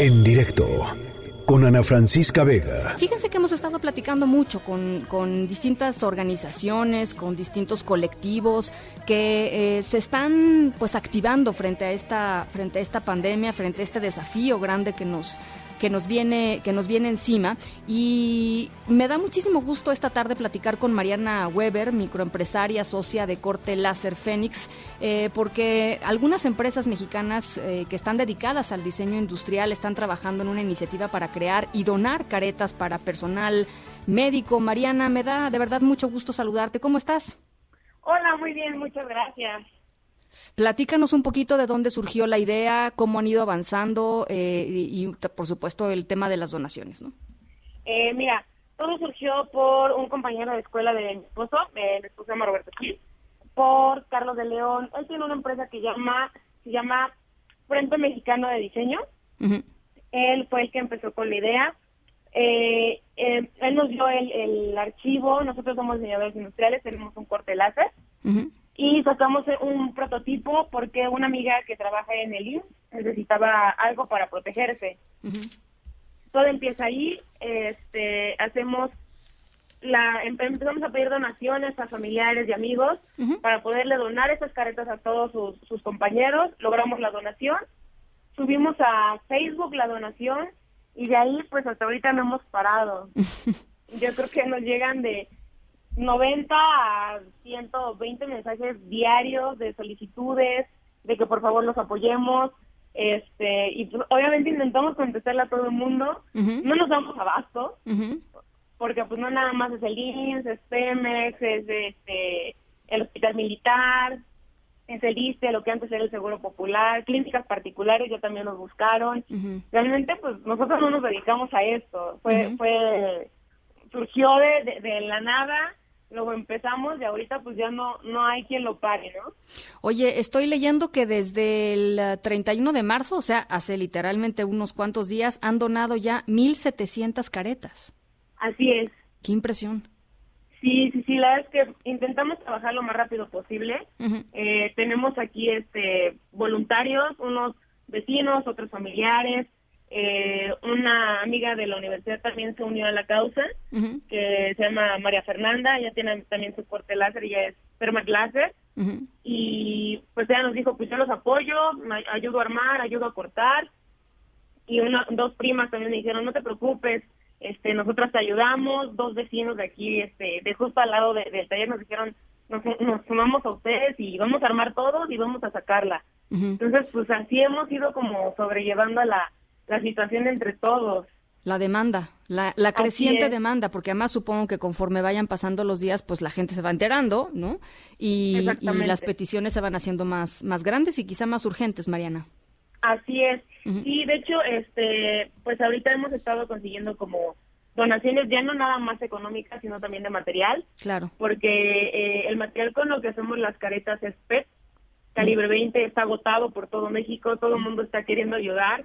En directo con Ana Francisca Vega. Fíjense que hemos estado platicando mucho con, con distintas organizaciones, con distintos colectivos que eh, se están pues activando frente a esta frente a esta pandemia, frente a este desafío grande que nos que nos viene que nos viene encima y me da muchísimo gusto esta tarde platicar con Mariana Weber, microempresaria socia de Corte Láser Fénix, eh, porque algunas empresas mexicanas eh, que están dedicadas al diseño industrial están trabajando en una iniciativa para crear y donar caretas para personal médico. Mariana, me da de verdad mucho gusto saludarte. ¿Cómo estás? Hola, muy bien, muchas gracias. Platícanos un poquito de dónde surgió la idea, cómo han ido avanzando eh, y, por supuesto, el tema de las donaciones, ¿no? Eh, mira, todo surgió por un compañero de escuela de mi esposo, mi esposo se llama Roberto Gil, por Carlos de León. Él tiene una empresa que llama, se llama Frente Mexicano de Diseño. Él fue el que empezó con la idea. Eh, él nos dio el, archivo, nosotros somos diseñadores industriales, tenemos un corte láser y sacamos un prototipo porque una amiga que trabaja en el IMSS necesitaba algo para protegerse. Todo empieza ahí, este, hacemos la em, empezamos a pedir donaciones a familiares y amigos para poderle donar esas caretas a todos sus, sus compañeros, logramos la donación, subimos a Facebook la donación y de ahí pues hasta ahorita no hemos parado. Yo creo que nos llegan de 90 a 120 mensajes diarios de solicitudes, de que por favor los apoyemos. Este, y pues, obviamente intentamos contestarle a todo el mundo. No nos damos abasto, porque pues no nada más es el INS, es Pemex, es este, el Hospital Militar, es el ISTE, lo que antes era el Seguro Popular, clínicas particulares ya también nos buscaron. Realmente pues nosotros no nos dedicamos a esto, fue, fue surgió de, de la nada luego empezamos y ahorita pues ya no no hay quien lo pare, ¿no? Oye, estoy leyendo que desde el 31 de marzo, o sea, hace literalmente unos cuantos días, han donado ya 1.700 caretas. Así es. Qué impresión. Sí, sí, sí, la verdad es que intentamos trabajar lo más rápido posible. eh, tenemos aquí este voluntarios, unos vecinos, otros familiares, eh, una amiga de la universidad también se unió a la causa, que se llama María Fernanda, ella tiene también su corte láser, ella es perma láser, y pues ella nos dijo, pues yo los apoyo, ayudo a armar, ayudo a cortar, y una, dos primas también me dijeron, no te preocupes, este, nosotras te ayudamos, dos vecinos de aquí, este, de justo al lado del taller nos dijeron, nos, nos sumamos a ustedes y vamos a armar todos y vamos a sacarla. Entonces, pues así hemos ido como sobrellevando a la la situación entre todos. La demanda, la, la creciente demanda, porque además supongo que conforme vayan pasando los días, pues la gente se va enterando, ¿no? Y, las peticiones se van haciendo más, más grandes y quizá más urgentes, Mariana. Así es. Y de hecho, este, pues ahorita hemos estado consiguiendo como donaciones ya no nada más económicas, sino también de material. Claro. Porque eh, el material con lo que hacemos las caretas es PET, calibre 20, está agotado por todo México, todo el mundo está queriendo ayudar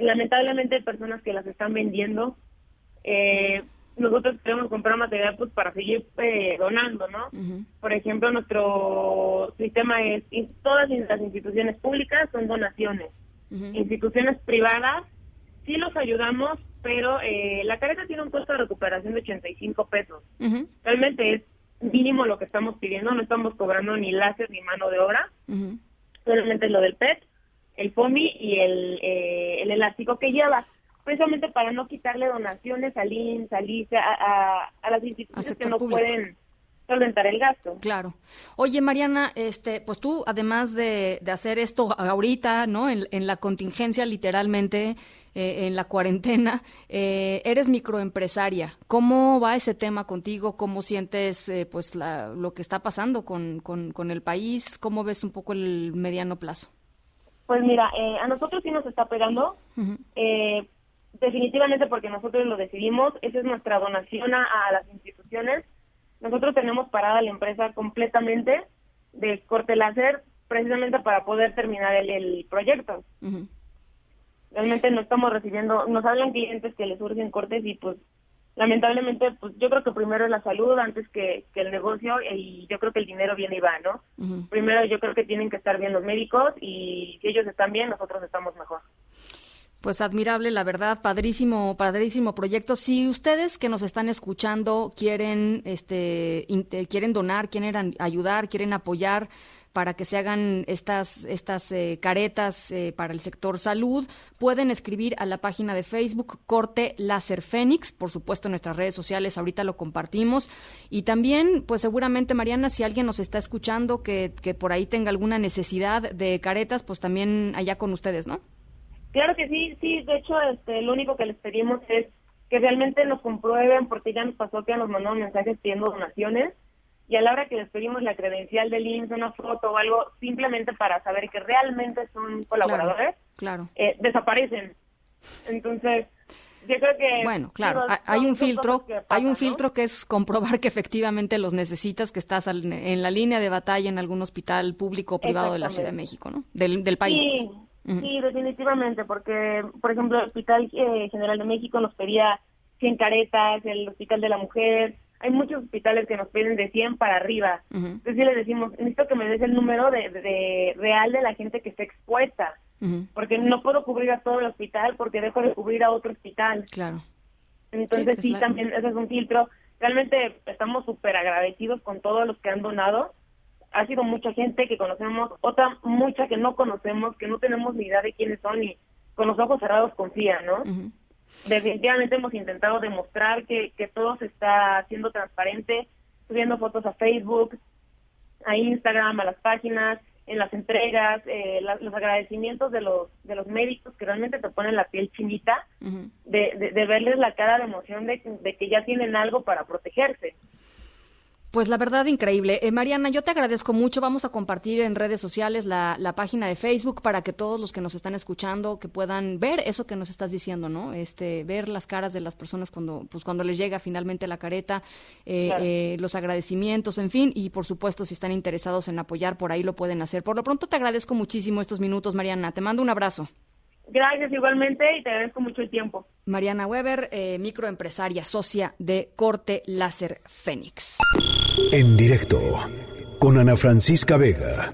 lamentablemente hay personas que las están vendiendo. Eh, nosotros queremos comprar material pues para seguir eh, donando, ¿no? Por ejemplo, nuestro sistema es, todas las instituciones públicas son donaciones. Instituciones privadas sí los ayudamos, pero eh, la careta tiene un costo de recuperación de 85 pesos. Realmente es mínimo lo que estamos pidiendo, no estamos cobrando ni láser ni mano de obra, solamente lo del PET el FOMI y el, eh, el elástico que lleva, precisamente para no quitarle donaciones al INS, al a, a, las instituciones que no pueden solventar el gasto. Claro. Oye, Mariana, este, pues tú, además de, de hacer esto ahorita, ¿no? En, en la contingencia, literalmente, eh, en la cuarentena, eh, eres microempresaria. ¿Cómo va ese tema contigo? ¿Cómo sientes, eh, pues, la, lo que está pasando con, con, con el país? ¿Cómo ves un poco el mediano plazo? Pues mira, eh, a nosotros sí nos está pegando, eh, definitivamente porque nosotros lo decidimos, esa es nuestra donación a, las instituciones. Nosotros tenemos parada la empresa completamente de corte láser precisamente para poder terminar el, proyecto. Realmente no estamos recibiendo, nos hablan clientes que les surgen cortes y pues lamentablemente, pues yo creo que primero es la salud antes que, el negocio y yo creo que el dinero viene y va, ¿no? Primero yo creo que tienen que estar bien los médicos y si ellos están bien, nosotros estamos mejor. Pues admirable, la verdad, padrísimo, padrísimo proyecto. Si ustedes que nos están escuchando quieren, este, quieren donar, quieren ayudar, quieren apoyar, para que se hagan estas, estas eh, caretas eh, para el sector salud, pueden escribir a la página de Facebook Corte Láser Fénix, por supuesto en nuestras redes sociales, ahorita lo compartimos. Y también, pues seguramente, Mariana, si alguien nos está escuchando que, que por ahí tenga alguna necesidad de caretas, pues también allá con ustedes, ¿no? Claro que sí, sí, de hecho, este, lo único que les pedimos es que realmente nos comprueben, porque ya nos pasó que nos mandaron mensajes pidiendo donaciones y a la hora que les pedimos la credencial del IMSS, una foto o algo, simplemente para saber que realmente son colaboradores, claro, eh, desaparecen. Entonces, yo creo que bueno claro hay un filtro hay un filtro que es comprobar que efectivamente los necesitas que estás en la línea de batalla en algún hospital público o privado de la Ciudad de México no del, del país sí, sí definitivamente porque por ejemplo el hospital eh, general de México nos pedía 100 caretas el hospital de la mujer hay muchos hospitales que nos piden de 100 para arriba. Entonces sí les decimos, necesito que me des el número de, real de la gente que está expuesta, porque no puedo cubrir a todo el hospital porque dejo de cubrir a otro hospital. Claro. Entonces sí, pues también ese es un filtro. Realmente estamos súper agradecidos con todos los que han donado. Ha sido mucha gente que conocemos, otra mucha que no conocemos, que no tenemos ni idea de quiénes son y con los ojos cerrados confían, ¿no? definitivamente hemos intentado demostrar que, que todo se está haciendo transparente, subiendo fotos a Facebook, a Instagram, a las páginas, en las entregas, eh, los agradecimientos de los de los médicos que realmente te ponen la piel chinita, de, de, verles la cara de emoción de, de que ya tienen algo para protegerse. Pues la verdad, increíble. Eh, Mariana, yo te agradezco mucho. Vamos a compartir en redes sociales la, la, página de Facebook para que todos los que nos están escuchando que puedan ver eso que nos estás diciendo, ¿no? Este, ver las caras de las personas cuando, pues cuando les llega finalmente la careta, eh, eh, los agradecimientos, en fin, y por supuesto si están interesados en apoyar por ahí lo pueden hacer. Por lo pronto te agradezco muchísimo estos minutos, Mariana. Te mando un abrazo. Gracias igualmente y te agradezco mucho el tiempo. Mariana Weber, eh, microempresaria, socia de Corte Láser Fénix. En directo con Ana Francisca Vega.